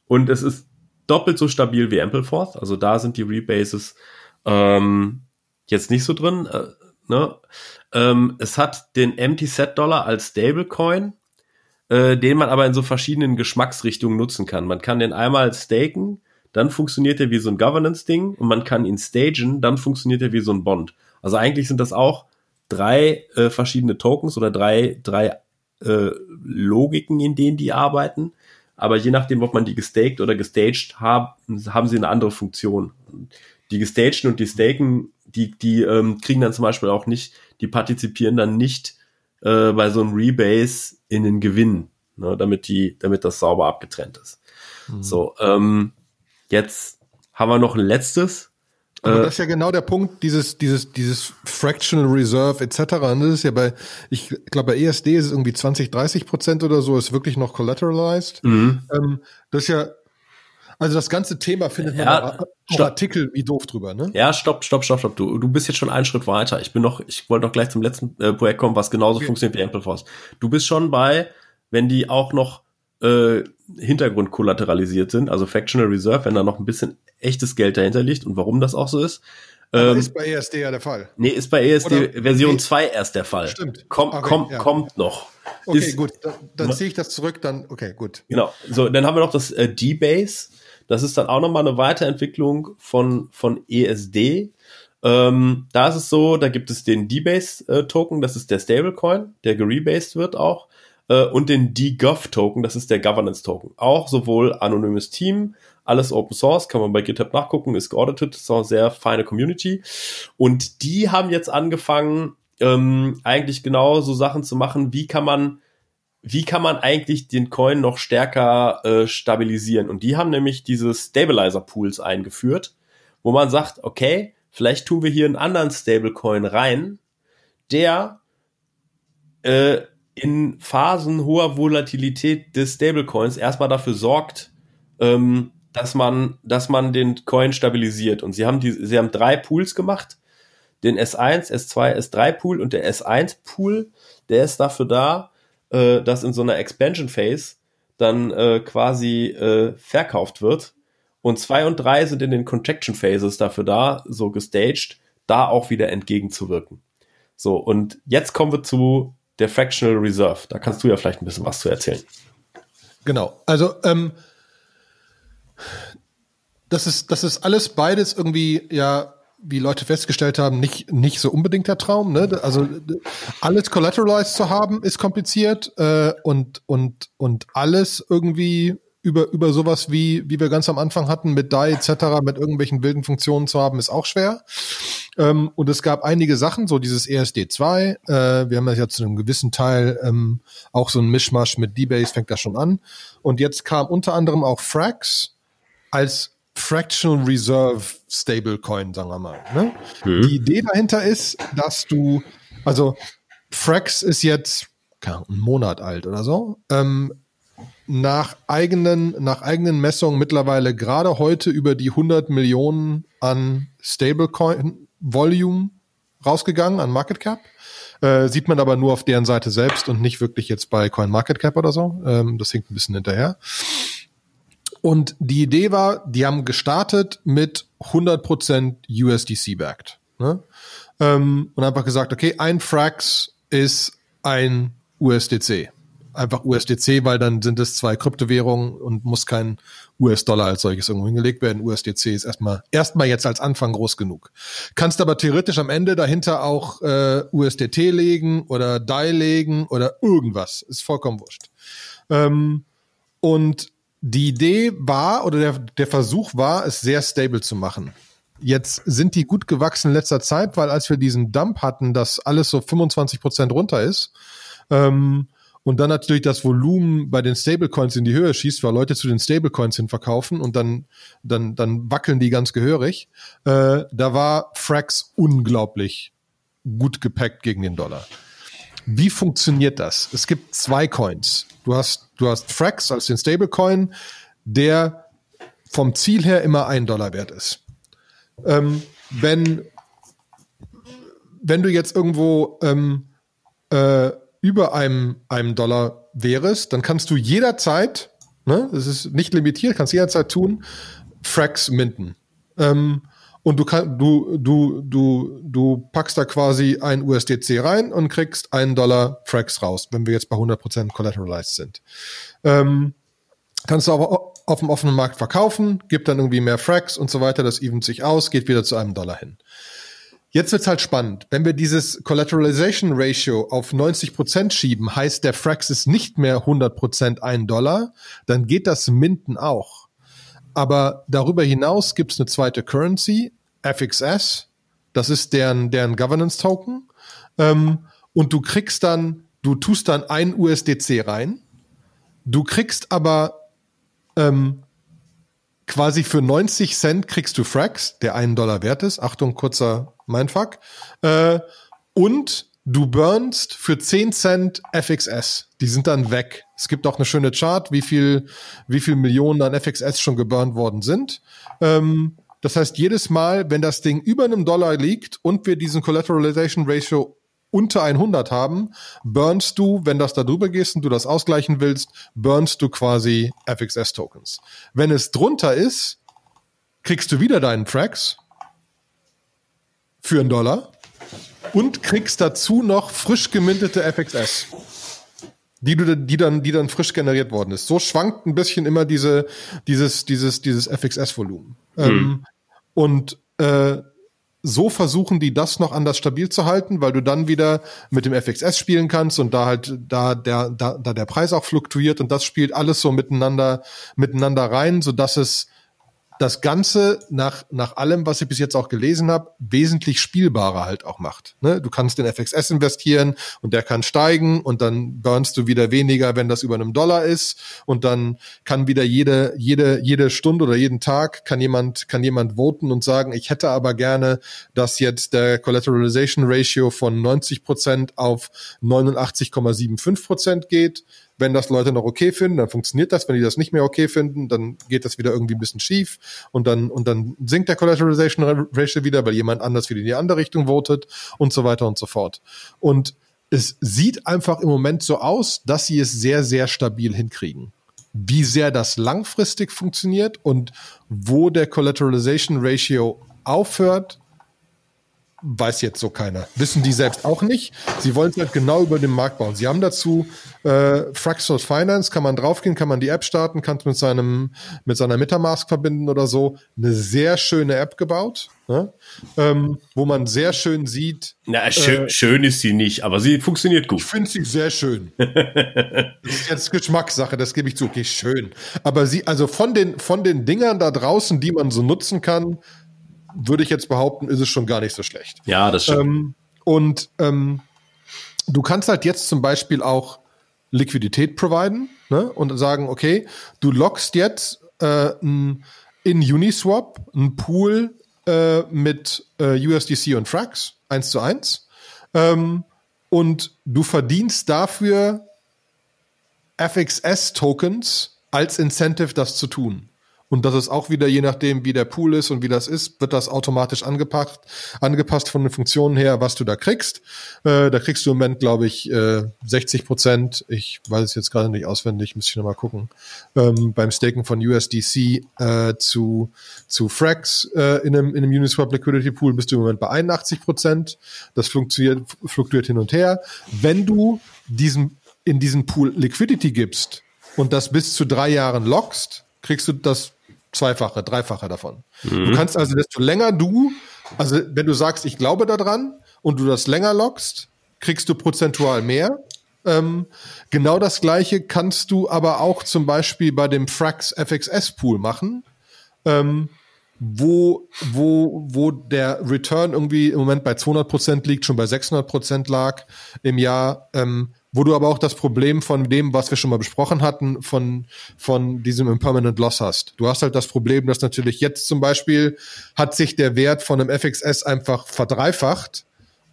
und es ist doppelt so stabil wie Ampleforth, also da sind die Rebases ähm, jetzt nicht so drin. Äh, Ne? Ähm, es hat den Empty Set Dollar als Stablecoin, äh, den man aber in so verschiedenen Geschmacksrichtungen nutzen kann. Man kann den einmal staken, dann funktioniert er wie so ein Governance-Ding und man kann ihn stagen, dann funktioniert er wie so ein Bond. Also eigentlich sind das auch drei äh, verschiedene Tokens oder drei, drei äh, Logiken, in denen die arbeiten. Aber je nachdem, ob man die gestaked oder gestaged haben, haben sie eine andere Funktion. Die gestagten und die staken, die, die ähm, kriegen dann zum Beispiel auch nicht, die partizipieren dann nicht äh, bei so einem Rebase in den Gewinn, ne, damit die, damit das sauber abgetrennt ist. Mhm. So, ähm, jetzt haben wir noch ein letztes, aber äh, das ist ja genau der Punkt, dieses, dieses, dieses Fractional Reserve etc. Und das ist ja bei, ich glaube, bei ESD ist es irgendwie 20, 30 Prozent oder so, ist wirklich noch collateralized. Mhm. Ähm, das ist ja, also das ganze Thema findet man ja, auch Artikel wie doof drüber, ne? Ja, stopp, stopp, stopp, stopp. Du, du bist jetzt schon einen Schritt weiter. Ich bin noch, ich wollte noch gleich zum letzten äh, Projekt kommen, was genauso okay. funktioniert wie Ampleforce. Du bist schon bei, wenn die auch noch äh, Hintergrund kollateralisiert sind, also Factional Reserve, wenn da noch ein bisschen echtes Geld dahinter liegt und warum das auch so ist. Ähm, ist bei ESD ja der Fall. Nee, ist bei ESD Oder, Version nee. 2 erst der Fall. Stimmt. Komm, okay, komm, ja. Kommt noch. Okay, ist, gut. Dann, dann ziehe ich das zurück, dann, okay, gut. Genau. So, dann haben wir noch das äh, D-Base. Das ist dann auch nochmal eine Weiterentwicklung von, von ESD. Ähm, da ist es so, da gibt es den D-Base-Token, äh, das ist der Stablecoin, der gerebased wird auch äh, und den DGov-Token, das ist der Governance-Token. Auch sowohl anonymes Team, alles Open Source, kann man bei GitHub nachgucken, ist geaudited, ist auch eine sehr feine Community. Und die haben jetzt angefangen, ähm, eigentlich genau so Sachen zu machen, wie kann man wie kann man eigentlich den Coin noch stärker äh, stabilisieren? Und die haben nämlich diese Stabilizer-Pools eingeführt, wo man sagt, okay, vielleicht tun wir hier einen anderen Stablecoin rein, der äh, in Phasen hoher Volatilität des Stablecoins erstmal dafür sorgt, ähm, dass man, dass man den Coin stabilisiert. Und sie haben die, sie haben drei Pools gemacht. Den S1, S2, S3 Pool und der S1 Pool, der ist dafür da, äh, dass in so einer Expansion Phase dann äh, quasi äh, verkauft wird. Und zwei und drei sind in den Contraction Phases dafür da, so gestaged, da auch wieder entgegenzuwirken. So, und jetzt kommen wir zu der Fractional Reserve. Da kannst du ja vielleicht ein bisschen was zu erzählen. Genau. Also, ähm, das ist, das ist alles beides irgendwie, ja, wie Leute festgestellt haben, nicht, nicht so unbedingt der Traum. Ne? Also alles collateralized zu haben, ist kompliziert äh, und, und, und alles irgendwie über, über sowas wie, wie wir ganz am Anfang hatten, mit DAI etc., mit irgendwelchen wilden Funktionen zu haben, ist auch schwer. Ähm, und es gab einige Sachen, so dieses ESD2, äh, wir haben das ja zu einem gewissen Teil ähm, auch so ein Mischmasch mit D-Base, fängt das schon an. Und jetzt kam unter anderem auch Frax als Fractional Reserve Stablecoin, sagen wir mal. Ne? Mhm. Die Idee dahinter ist, dass du, also Frax ist jetzt keine Ahnung, einen Monat alt oder so. Ähm, nach eigenen, nach eigenen Messungen mittlerweile gerade heute über die 100 Millionen an Stablecoin Volume rausgegangen, an Market Cap. Äh, sieht man aber nur auf deren Seite selbst und nicht wirklich jetzt bei Coin Market Cap oder so. Ähm, das hinkt ein bisschen hinterher. Und die Idee war, die haben gestartet mit 100% USDC backed. Ne? Ähm, und einfach gesagt, okay, ein Frax ist ein USDC einfach USDC, weil dann sind es zwei Kryptowährungen und muss kein US-Dollar als solches irgendwo hingelegt werden. USDC ist erstmal erstmal jetzt als Anfang groß genug. Kannst aber theoretisch am Ende dahinter auch äh, USDT legen oder DAI legen oder irgendwas. Ist vollkommen wurscht. Ähm, und die Idee war oder der, der Versuch war, es sehr stable zu machen. Jetzt sind die gut gewachsen in letzter Zeit, weil als wir diesen Dump hatten, dass alles so 25 Prozent runter ist, ähm, und dann natürlich das Volumen bei den Stablecoins in die Höhe schießt, weil Leute zu den Stablecoins hin verkaufen und dann, dann, dann wackeln die ganz gehörig. Äh, da war Frax unglaublich gut gepackt gegen den Dollar. Wie funktioniert das? Es gibt zwei Coins. Du hast, du hast Frax als den Stablecoin, der vom Ziel her immer ein Dollar wert ist. Ähm, wenn, wenn du jetzt irgendwo ähm, äh, über einem, einem Dollar wärest, dann kannst du jederzeit, ne, das ist nicht limitiert, kannst jederzeit tun, Frax minten. Ähm, und du kann, du, du, du, du packst da quasi ein USDC rein und kriegst einen Dollar Frax raus, wenn wir jetzt bei 100% collateralized sind. Ähm, kannst du aber auf dem offenen Markt verkaufen, gibt dann irgendwie mehr Frax und so weiter, das event sich aus, geht wieder zu einem Dollar hin. Jetzt wird's halt spannend. Wenn wir dieses Collateralization Ratio auf 90 Prozent schieben, heißt der Frax ist nicht mehr 100 Prozent ein Dollar, dann geht das Minden auch. Aber darüber hinaus gibt's eine zweite Currency, FXS. Das ist deren, deren Governance Token. Ähm, und du kriegst dann, du tust dann ein USDC rein. Du kriegst aber ähm, quasi für 90 Cent kriegst du Frax, der einen Dollar wert ist. Achtung, kurzer Mindfuck. Äh, und du burnst für 10 Cent FXS. Die sind dann weg. Es gibt auch eine schöne Chart, wie viel, wie viel Millionen an FXS schon geburnt worden sind. Ähm, das heißt, jedes Mal, wenn das Ding über einem Dollar liegt und wir diesen Collateralization Ratio unter 100 haben, burnst du, wenn das da drüber gehst und du das ausgleichen willst, burnst du quasi FXS-Tokens. Wenn es drunter ist, kriegst du wieder deinen Tracks für einen Dollar und kriegst dazu noch frisch gemintete FXS. Die, du, die dann, die dann frisch generiert worden ist. So schwankt ein bisschen immer diese, dieses, dieses, dieses FXS-Volumen. Hm. Ähm, und äh, so versuchen die das noch anders stabil zu halten, weil du dann wieder mit dem FXS spielen kannst und da halt da der da, da der Preis auch fluktuiert und das spielt alles so miteinander miteinander rein, so dass es das Ganze nach, nach allem, was ich bis jetzt auch gelesen habe, wesentlich spielbarer halt auch macht. Ne? Du kannst in FXS investieren und der kann steigen und dann burnst du wieder weniger, wenn das über einem Dollar ist und dann kann wieder jede, jede, jede Stunde oder jeden Tag kann jemand, kann jemand voten und sagen, ich hätte aber gerne, dass jetzt der Collateralization Ratio von 90 Prozent auf 89,75 Prozent geht wenn das Leute noch okay finden, dann funktioniert das. Wenn die das nicht mehr okay finden, dann geht das wieder irgendwie ein bisschen schief und dann, und dann sinkt der Collateralization Ratio wieder, weil jemand anders wieder in die andere Richtung votet und so weiter und so fort. Und es sieht einfach im Moment so aus, dass sie es sehr, sehr stabil hinkriegen. Wie sehr das langfristig funktioniert und wo der Collateralization Ratio aufhört, weiß jetzt so keiner. Wissen die selbst auch nicht. Sie wollen es halt genau über den Markt bauen. Sie haben dazu äh, Fractal Finance, kann man draufgehen, kann man die App starten, kann es mit seinem mit seiner Metamask verbinden oder so. Eine sehr schöne App gebaut, ne? ähm, wo man sehr schön sieht. Na, schön, äh, schön ist sie nicht, aber sie funktioniert gut. Ich finde sie sehr schön. <laughs> das ist jetzt Geschmackssache, das gebe ich zu. Okay, schön. Aber sie, also von den von den Dingern da draußen, die man so nutzen kann, würde ich jetzt behaupten, ist es schon gar nicht so schlecht. Ja, das stimmt. Ähm, und ähm, du kannst halt jetzt zum Beispiel auch Liquidität providen ne? und sagen, okay, du lockst jetzt äh, in Uniswap einen Pool äh, mit äh, USDC und Frax, eins zu eins. Ähm, und du verdienst dafür FXS-Tokens als Incentive, das zu tun. Und das ist auch wieder, je nachdem, wie der Pool ist und wie das ist, wird das automatisch angepasst, angepasst von den Funktionen her, was du da kriegst. Äh, da kriegst du im Moment, glaube ich, äh, 60 Prozent. Ich weiß es jetzt gerade nicht auswendig, müsste ich nochmal gucken. Ähm, beim Staken von USDC äh, zu, zu Frax äh, in, einem, in einem Uniswap Liquidity Pool bist du im Moment bei 81 Prozent. Das fluktuiert, fluktuiert hin und her. Wenn du diesen, in diesen Pool Liquidity gibst und das bis zu drei Jahren lockst, kriegst du das Zweifache, Dreifache davon. Mhm. Du kannst also, desto länger du, also wenn du sagst, ich glaube daran und du das länger lockst, kriegst du prozentual mehr. Ähm, genau das gleiche kannst du aber auch zum Beispiel bei dem Frax FXS Pool machen, ähm, wo, wo, wo der Return irgendwie im Moment bei 200 Prozent liegt, schon bei 600 Prozent lag im Jahr. Ähm, wo du aber auch das Problem von dem, was wir schon mal besprochen hatten, von, von diesem Impermanent Loss hast. Du hast halt das Problem, dass natürlich jetzt zum Beispiel hat sich der Wert von einem FXS einfach verdreifacht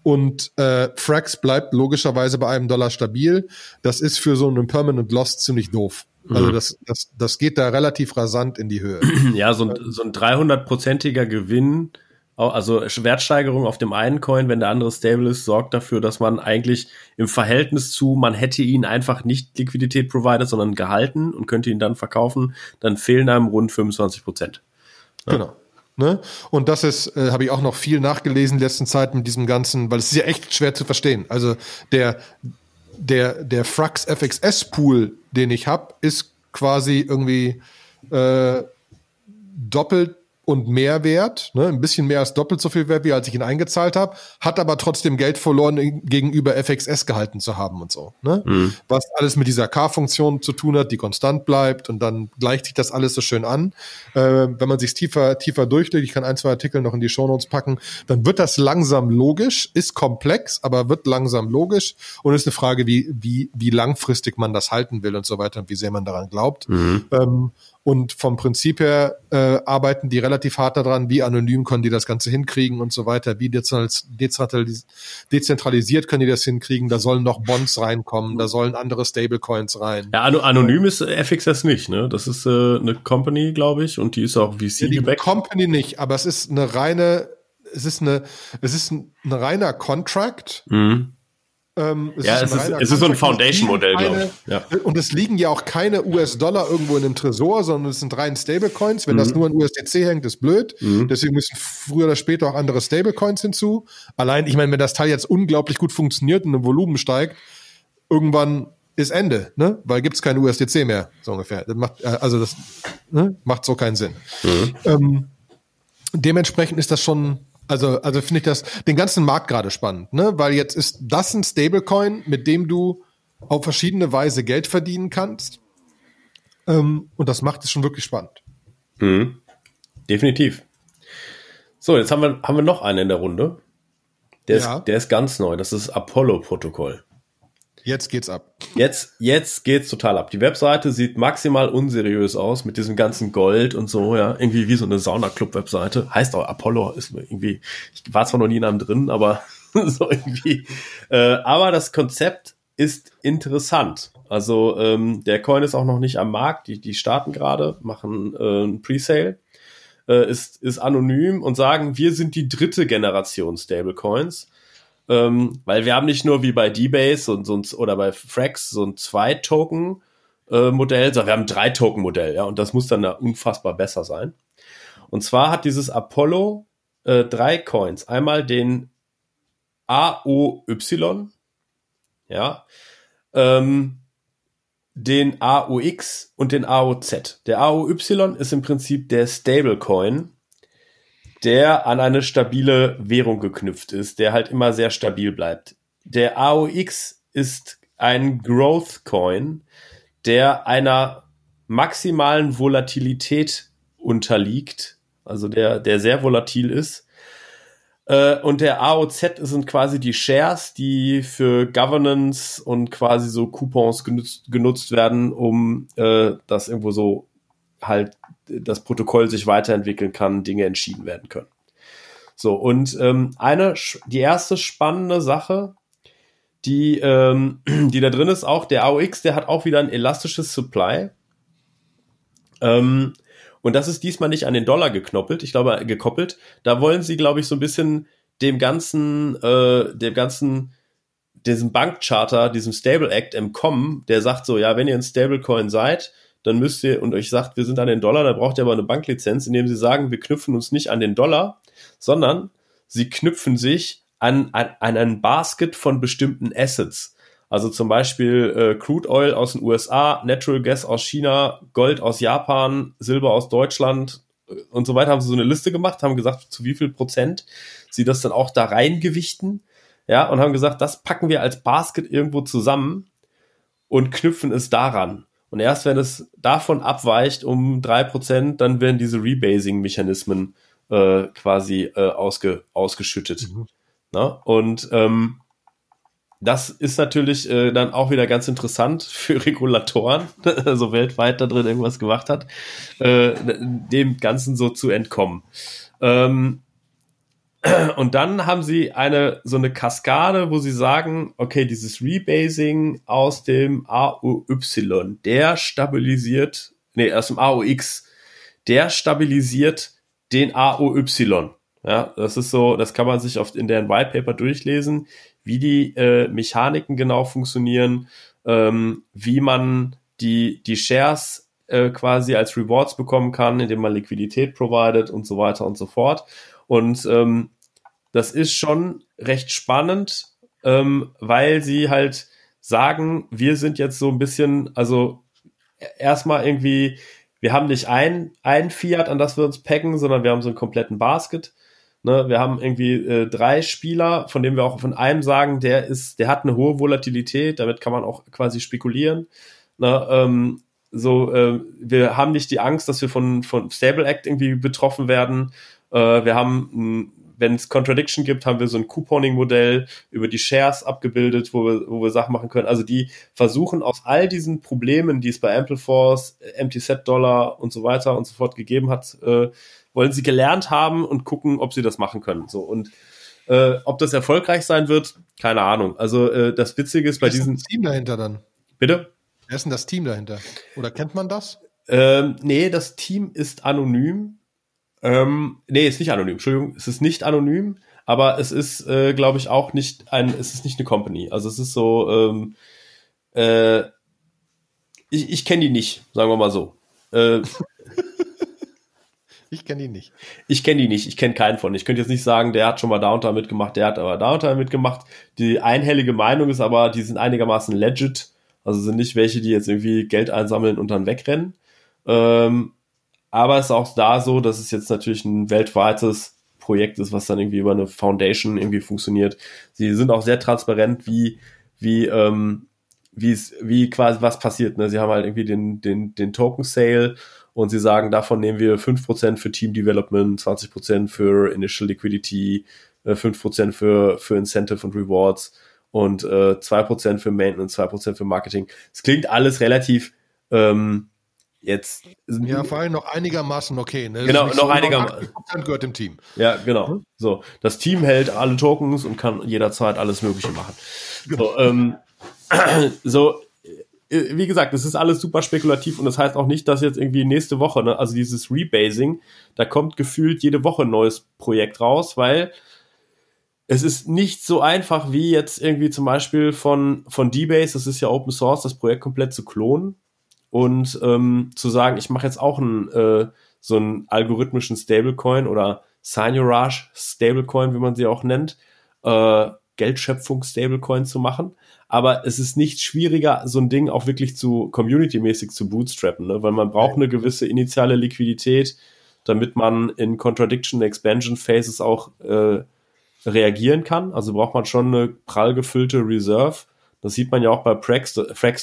und äh, Frax bleibt logischerweise bei einem Dollar stabil. Das ist für so einen Impermanent Loss ziemlich doof. Also mhm. das, das, das geht da relativ rasant in die Höhe. <clears throat> Ja, so ein, so ein 300-prozentiger Gewinn also Wertsteigerung auf dem einen Coin, wenn der andere stable ist, sorgt dafür, dass man eigentlich im Verhältnis zu, man hätte ihn einfach nicht Liquidität provided, sondern gehalten und könnte ihn dann verkaufen, dann fehlen einem rund 25 Prozent. Ja. Genau. Ne? Und das ist, äh, habe ich auch noch viel nachgelesen in letzten Zeit mit diesem ganzen, weil es ist ja echt schwer zu verstehen. Also der, der, der Frax FXS Pool, den ich habe, ist quasi irgendwie äh, doppelt und mehr wert, ne, ein bisschen mehr als doppelt so viel wert, wie als ich ihn eingezahlt habe, hat aber trotzdem Geld verloren gegenüber FXS gehalten zu haben und so. Ne? Mhm. Was alles mit dieser K-Funktion zu tun hat, die konstant bleibt und dann gleicht sich das alles so schön an. Äh, wenn man sich tiefer, tiefer durchliest, ich kann ein, zwei Artikel noch in die Shownotes packen, dann wird das langsam logisch, ist komplex, aber wird langsam logisch und ist eine Frage, wie, wie, wie langfristig man das halten will und so weiter und wie sehr man daran glaubt. Mhm. Ähm, und vom Prinzip her äh, arbeiten die relativ hart daran, wie anonym können die das Ganze hinkriegen und so weiter, wie dezentralisiert können die das hinkriegen, da sollen noch Bonds reinkommen, da sollen andere Stablecoins rein. Ja, anonym ist FXS nicht, ne? Das ist äh, eine Company, glaube ich, und die ist auch VC ja, die gebackt. Company nicht, aber es ist eine reine, es ist eine, es ist ein, ein reiner Contract. Mhm ähm, es ja, ist es, ist, es ist so ein Foundation-Modell, glaube ich. Ja. Und es liegen ja auch keine US-Dollar irgendwo in einem Tresor, sondern es sind rein Stablecoins. Wenn mhm. das nur an USDC hängt, ist blöd. Mhm. Deswegen müssen früher oder später auch andere Stablecoins hinzu. Allein, ich meine, wenn das Teil jetzt unglaublich gut funktioniert und im Volumen steigt, irgendwann ist Ende, ne? Weil gibt's keine USDC mehr, so ungefähr. Das macht, äh, also das ne? macht so keinen Sinn. Mhm. Ähm, dementsprechend ist das schon also, also finde ich das den ganzen Markt gerade spannend, ne? Weil jetzt ist das ein Stablecoin, mit dem du auf verschiedene Weise Geld verdienen kannst. Ähm, und das macht es schon wirklich spannend. Mhm. Definitiv. So, jetzt haben wir, haben wir noch einen in der Runde. Der, ja. ist, der ist ganz neu. Das ist Apollo-Protokoll. Jetzt geht's ab. Jetzt, jetzt geht's total ab. Die Webseite sieht maximal unseriös aus mit diesem ganzen Gold und so, ja. Irgendwie wie so eine Sauna-Club-Webseite. Heißt auch Apollo, ist irgendwie, ich war zwar noch nie in einem drin, aber <laughs> so irgendwie. Äh, aber das Konzept ist interessant. Also ähm, der Coin ist auch noch nicht am Markt. Die, die starten gerade, machen äh, ein Presale. Äh, ist, ist anonym und sagen, wir sind die dritte Generation Stablecoins ähm, weil wir haben nicht nur wie bei D-Base und, und, oder bei Frax so ein Zwei-Token-Modell, sondern wir haben ein Drei-Token-Modell, ja, und das muss dann da unfassbar besser sein. Und zwar hat dieses Apollo äh, drei Coins. Einmal den AOY, ja, ähm, den AOX und den AOZ. Der AOY ist im Prinzip der Stablecoin, der an eine stabile Währung geknüpft ist, der halt immer sehr stabil bleibt. Der AOX ist ein Growth Coin, der einer maximalen Volatilität unterliegt, also der, der sehr volatil ist. Äh, und der AOZ sind quasi die Shares, die für Governance und quasi so Coupons genutzt, genutzt werden, um äh, das irgendwo so halt das Protokoll sich weiterentwickeln kann, Dinge entschieden werden können. So, und ähm, eine, die erste spannende Sache, die, ähm, <clears throat> die da drin ist, auch der AOX, der hat auch wieder ein elastisches Supply. Ähm, und das ist diesmal nicht an den Dollar geknoppelt, ich glaube, gekoppelt. Da wollen sie, glaube ich, so ein bisschen dem ganzen, äh, dem ganzen, diesem Bankcharter, diesem Stable Act entkommen, der sagt so, ja, wenn ihr ein Stablecoin seid, dann müsst ihr und euch sagt, wir sind an den Dollar, dann braucht ihr aber eine Banklizenz, indem sie sagen, wir knüpfen uns nicht an den Dollar, sondern sie knüpfen sich an, an, an ein Basket von bestimmten Assets. Also zum Beispiel äh, Crude Oil aus den USA, Natural Gas aus China, Gold aus Japan, Silber aus Deutschland äh, und so weiter. Haben sie so eine Liste gemacht, haben gesagt, zu wie viel Prozent sie das dann auch da reingewichten. Ja, und haben gesagt, das packen wir als Basket irgendwo zusammen und knüpfen es daran. Und erst wenn es davon abweicht um drei Prozent, dann werden diese Rebasing-Mechanismen äh, quasi äh, ausge, ausgeschüttet. Mhm. Na? Und ähm, das ist natürlich äh, dann auch wieder ganz interessant <laughs> für Regulatoren, <laughs> also weltweit da drin irgendwas gemacht hat, äh, dem Ganzen so zu entkommen. Ähm, und dann haben sie eine so eine Kaskade, wo sie sagen, okay, dieses Rebasing aus dem AOY, der stabilisiert, nee, aus dem AOX, der stabilisiert den AOY. Ja, das ist so, das kann man sich oft in deren White Paper durchlesen, wie die äh, Mechaniken genau funktionieren, ähm, wie man die, die Shares äh, quasi als Rewards bekommen kann, indem man Liquidität provided und so weiter und so fort. Und ähm, das ist schon recht spannend, ähm, weil sie halt sagen, wir sind jetzt so ein bisschen, also erstmal irgendwie, wir haben nicht ein, ein Fiat, an das wir uns packen, sondern wir haben so einen kompletten Basket. Ne, wir haben irgendwie äh, drei Spieler, von denen wir auch von einem sagen, der ist, der hat eine hohe Volatilität, damit kann man auch quasi spekulieren. Ne, ähm, so, äh, wir haben nicht die Angst, dass wir von, von Stable Act irgendwie betroffen werden. Äh, wir haben, wenn es Contradiction gibt, haben wir so ein Couponing-Modell über die Shares abgebildet, wo wir, wo wir Sachen machen können. Also die versuchen aus all diesen Problemen, die es bei Ampleforce, MTZ-Dollar und so weiter und so fort gegeben hat, äh, wollen sie gelernt haben und gucken, ob sie das machen können. So und äh, ob das erfolgreich sein wird, keine Ahnung. Also äh, das Witzige ist bei diesem Team dahinter dann. Bitte. Wer ist denn das Team dahinter? Oder kennt man das? Ähm, nee, das Team ist anonym. Ähm, nee, ist nicht anonym. Entschuldigung, es ist nicht anonym, aber es ist, äh, glaube ich, auch nicht ein, es ist nicht eine Company. Also es ist so, ähm, äh, ich, ich kenne die nicht, sagen wir mal so. Äh, <laughs> Ich kenne die nicht. Ich kenne die nicht, ich kenne keinen von. Ich könnte jetzt nicht sagen, der hat schon mal Downtown mitgemacht, der hat aber Downtown mitgemacht. Die einhellige Meinung ist aber, die sind einigermaßen legit. Also sind nicht welche, die jetzt irgendwie Geld einsammeln und dann wegrennen. Ähm, aber es ist auch da so, dass es jetzt natürlich ein weltweites Projekt ist, was dann irgendwie über eine Foundation irgendwie funktioniert. Sie sind auch sehr transparent, wie, wie, ähm, wie es, wie quasi was passiert. Ne? Sie haben halt irgendwie den, den, den Token Sale und sie sagen, davon nehmen wir 5% für Team Development, 20% für Initial Liquidity, 5% äh, für, für Incentive und Rewards und äh, 2% für Maintenance, 2% für Marketing. Es klingt alles relativ ähm, jetzt. Ja, vor allem noch einigermaßen okay. Ne? Genau, noch so, einigermaßen. gehört dem Team. Ja, genau. Hm? So, das Team hält alle Tokens und kann jederzeit alles Mögliche machen. So, ähm, <clears throat> so äh, wie gesagt, es ist alles super spekulativ und das heißt auch nicht, dass jetzt irgendwie nächste Woche, ne, also dieses Rebasing, da kommt gefühlt jede Woche ein neues Projekt raus, weil es ist nicht so einfach wie jetzt irgendwie zum Beispiel von, von D-Base, das ist ja Open Source, das Projekt komplett zu klonen und ähm, zu sagen, ich mache jetzt auch einen, äh, so einen algorithmischen Stablecoin oder Signurage Stablecoin, wie man sie auch nennt, äh, Geldschöpfung Stablecoin zu machen aber es ist nicht schwieriger, so ein Ding auch wirklich zu community-mäßig zu bootstrappen, ne? weil man braucht eine gewisse initiale Liquidität, damit man in Contradiction Expansion Phases auch äh, reagieren kann. Also braucht man schon eine prall gefüllte Reserve. Das sieht man ja auch bei Frax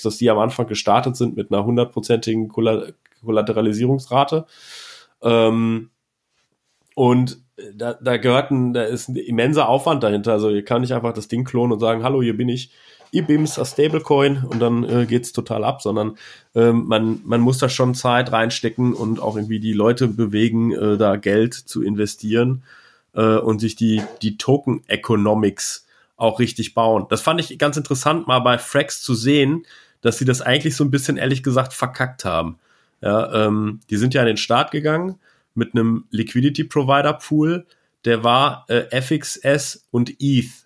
dass die am Anfang gestartet sind mit einer hundertprozentigen Kollateralisierungsrate. Ähm, und da, da gehört ein, da ist ein immenser Aufwand dahinter. Also ihr kann nicht einfach das Ding klonen und sagen, hallo, hier bin ich. IBIMS als Stablecoin und dann äh, geht's total ab, sondern ähm, man, man muss da schon Zeit reinstecken und auch irgendwie die Leute bewegen, äh, da Geld zu investieren äh, und sich die, die Token Economics auch richtig bauen. Das fand ich ganz interessant, mal bei Frax zu sehen, dass sie das eigentlich so ein bisschen ehrlich gesagt verkackt haben. Ja, ähm, die sind ja in den Start gegangen mit einem Liquidity Provider Pool, der war äh, FXS und ETH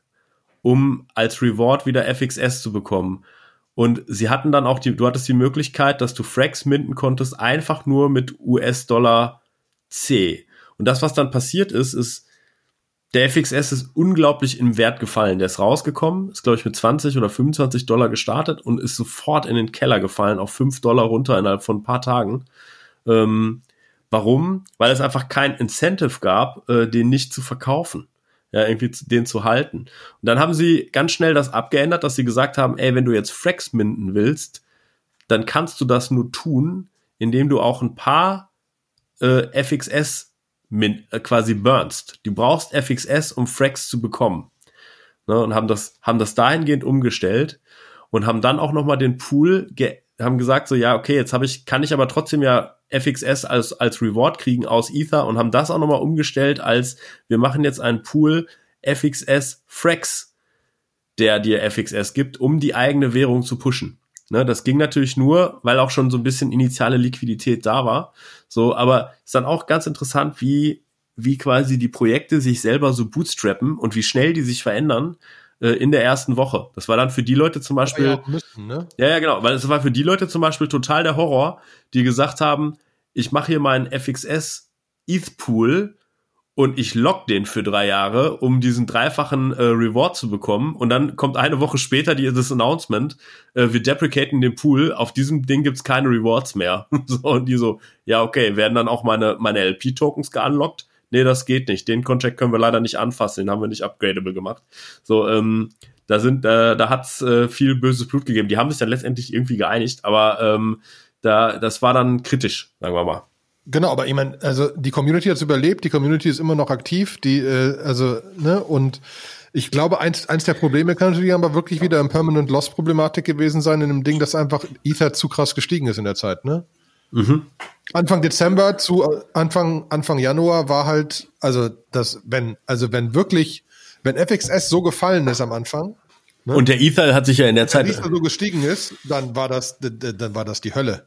um als Reward wieder FXS zu bekommen. Und sie hatten dann auch die, du hattest die Möglichkeit, dass du Frax minden konntest, einfach nur mit US-Dollar C. Und das, was dann passiert ist, ist, der FXS ist unglaublich im Wert gefallen. Der ist rausgekommen, ist, glaube ich, mit 20 oder 25 Dollar gestartet und ist sofort in den Keller gefallen, auf 5 Dollar runter innerhalb von ein paar Tagen. Ähm, warum? Weil es einfach kein Incentive gab, äh, den nicht zu verkaufen ja, irgendwie den zu halten. Und dann haben sie ganz schnell das abgeändert, dass sie gesagt haben, ey, wenn du jetzt Frax minden willst, dann kannst du das nur tun, indem du auch ein paar äh, FXS quasi burnst. Du brauchst FXS, um Frax zu bekommen. Ne, und haben das, haben das dahingehend umgestellt und haben dann auch nochmal den Pool, haben gesagt so, ja, okay, jetzt habe ich, kann ich aber trotzdem ja FXS als, als Reward kriegen aus Ether und haben das auch nochmal umgestellt als, wir machen jetzt einen Pool FXS Frax, der dir FXS gibt, um die eigene Währung zu pushen. Ne, das ging natürlich nur, weil auch schon so ein bisschen initiale Liquidität da war. So, aber ist dann auch ganz interessant, wie, wie quasi die Projekte sich selber so bootstrappen und wie schnell die sich verändern. äh, in der ersten Woche. Das war dann für die Leute zum Beispiel. Ja, müssen, ne? ja, ja, genau, weil es war für die Leute zum Beispiel total der Horror, die gesagt haben, ich mache hier meinen FXS ETH Pool und ich lock den für drei Jahre, um diesen dreifachen äh, Reward zu bekommen. Und dann kommt eine Woche später die, das Announcement, äh, wir deprecaten den Pool, auf diesem Ding gibt's keine Rewards mehr. <laughs> so, und die so, ja, okay, werden dann auch meine, meine LP-Tokens geunlockt? Nee, das geht nicht. Den Contract können wir leider nicht anfassen, den haben wir nicht upgradable gemacht. So, ähm, da sind, äh, da hat's äh, viel böses Blut gegeben. Die haben sich dann letztendlich irgendwie geeinigt, aber ähm, da, das war dann kritisch, sagen wir mal. Genau, aber ich meine, also die Community hat überlebt, die Community ist immer noch aktiv, die, äh, also, ne, und ich glaube, eins, eins der Probleme kann natürlich aber wirklich wieder ein Permanent Loss Problematik gewesen sein in einem Ding, dass einfach Ether zu krass gestiegen ist in der Zeit, ne? Mhm. Anfang Dezember zu Anfang, Anfang Januar war halt, also das, wenn, also wenn wirklich, wenn FXS so gefallen ist am Anfang. Ne, und der Ether hat sich ja in der Zeit. Wenn der Ether so gestiegen ist, dann war das, dann war das die Hölle.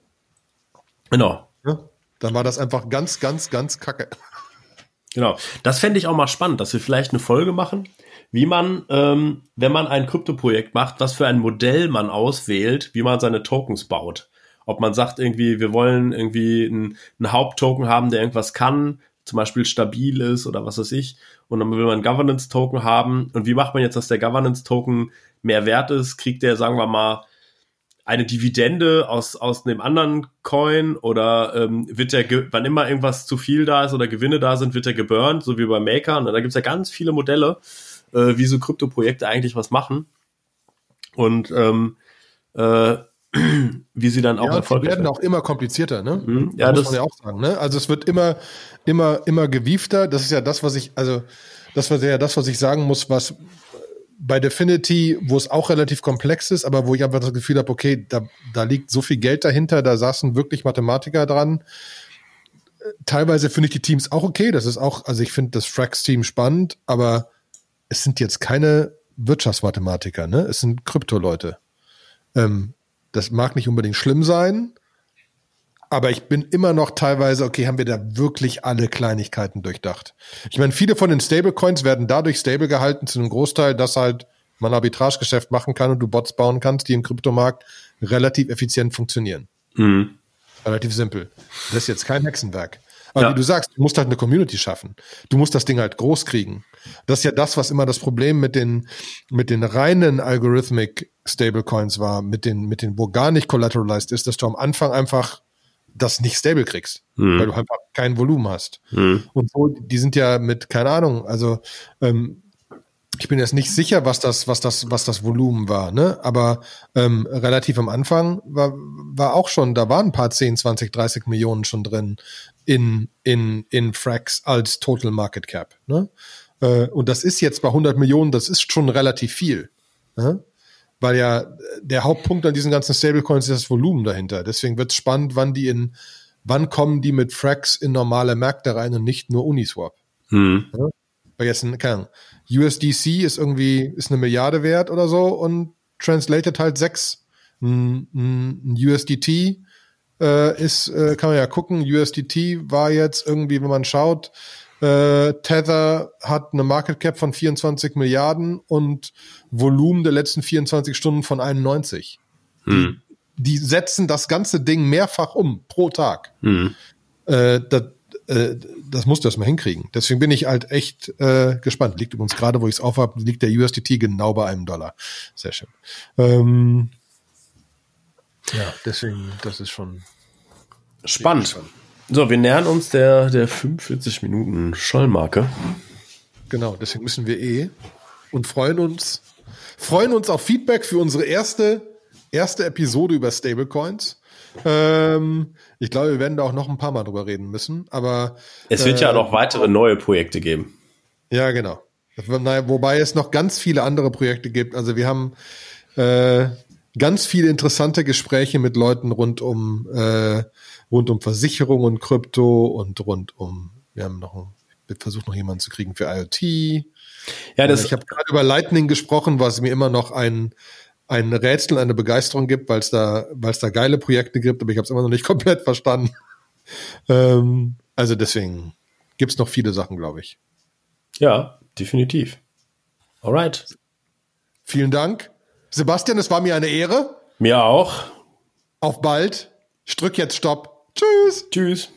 Genau. Ja? Dann war das einfach ganz, ganz, ganz kacke. Genau. Das fände ich auch mal spannend, dass wir vielleicht eine Folge machen, wie man, ähm, wenn man ein Kryptoprojekt macht, was für ein Modell man auswählt, wie man seine Tokens baut. Ob man sagt irgendwie, wir wollen irgendwie einen, einen Haupttoken haben, der irgendwas kann, zum Beispiel stabil ist oder was weiß ich. Und dann will man einen Governance-Token haben. Und wie macht man jetzt, dass der Governance-Token mehr wert ist? Kriegt der, sagen wir mal, eine Dividende aus, aus einem anderen Coin oder ähm, wird der, wann immer irgendwas zu viel da ist oder Gewinne da sind, wird der geburnt, so wie bei Maker. Und da gibt es ja ganz viele Modelle, äh, wie so Krypto-Projekte eigentlich was machen. Und ähm, äh, <clears throat> wie sie dann auch ja, erfolgreich werden. auch immer komplizierter, ne? Mhm. Ja, das muss man ja auch sagen, ne? Also es wird immer, immer, immer gewiefter. Das ist ja das, was ich, also das war ja das, was ich sagen muss, was bei Definity, wo es auch relativ komplex ist, aber wo ich einfach das Gefühl habe, okay, da, da liegt so viel Geld dahinter, da saßen wirklich Mathematiker dran. Teilweise finde ich die Teams auch okay. Das ist auch, also ich finde das Frax-Team spannend, aber es sind jetzt keine Wirtschaftsmathematiker, ne? Es sind Krypto-Leute. Ähm, das mag nicht unbedingt schlimm sein, aber ich bin immer noch teilweise, okay, haben wir da wirklich alle Kleinigkeiten durchdacht? Ich meine, viele von den Stablecoins werden dadurch stable gehalten zu einem Großteil, dass halt man Arbitragegeschäft machen kann und du Bots bauen kannst, die im Kryptomarkt relativ effizient funktionieren. Mhm. Relativ simpel. Das ist jetzt kein Hexenwerk. Aber ja. wie du sagst, du musst halt eine Community schaffen. Du musst das Ding halt groß kriegen. Das ist ja das, was immer das Problem mit den, mit den reinen Algorithmic Stablecoins war, mit den, mit den, wo gar nicht collateralized ist, dass du am Anfang einfach das nicht stable kriegst, mhm. weil du einfach kein Volumen hast. Mhm. Und so, die sind ja mit, keine Ahnung, also ähm, ich bin jetzt nicht sicher, was das, was das, was das Volumen war, ne? Aber ähm, relativ am Anfang war, war auch schon, da waren ein paar 10, 20, 30 Millionen schon drin in, in, in Frax als Total Market Cap. Ne? Äh, und das ist jetzt bei 100 Millionen, das ist schon relativ viel. Ne? Weil ja der Hauptpunkt an diesen ganzen Stablecoins ist das Volumen dahinter. Deswegen wird es spannend, wann die in, wann kommen die mit Frax in normale Märkte rein und nicht nur Uniswap. Hm. Ja? Weil jetzt, keine Ahnung, USDC ist irgendwie, ist eine Milliarde wert oder so und translated halt sechs. Ein, ein USDT äh, ist, äh, kann man ja gucken, USDT war jetzt irgendwie, wenn man schaut, äh, Tether hat eine Market Cap von 24 Milliarden und Volumen der letzten 24 Stunden von 91. Hm. Die, die setzen das ganze Ding mehrfach um pro Tag. Hm. Äh, das, äh, das musst du erstmal hinkriegen. Deswegen bin ich halt echt äh, gespannt. Liegt übrigens gerade, wo ich es aufhab, liegt der USDT genau bei einem Dollar. Sehr schön. Ähm, ja, deswegen, das ist schon spannend. spannend. So, wir nähern uns der, der 45 Minuten Schollmarke. Genau, deswegen müssen wir eh und freuen uns, freuen uns auf Feedback für unsere erste, erste Episode über Stablecoins. Ähm, ich glaube, wir werden da auch noch ein paar Mal drüber reden müssen, aber. Es wird äh, ja noch weitere neue Projekte geben. Ja, genau. Wobei es noch ganz viele andere Projekte gibt. Also wir haben äh, ganz viele interessante Gespräche mit Leuten rund um äh, rund um Versicherung und Krypto und rund um, wir haben noch, wir versuchen noch jemanden zu kriegen für IoT. Ja, das ich habe gerade über Lightning gesprochen, was mir immer noch ein ein Rätsel, eine Begeisterung gibt, weil es da, weil es da geile Projekte gibt, aber ich habe es immer noch nicht <laughs> komplett verstanden. Ähm, also deswegen gibt es noch viele Sachen, glaube ich. Ja, definitiv. Alright. Vielen Dank. Sebastian, es war mir eine Ehre. Mir auch. Auf bald. Ich drück jetzt Stopp. Tschüss. Tschüss.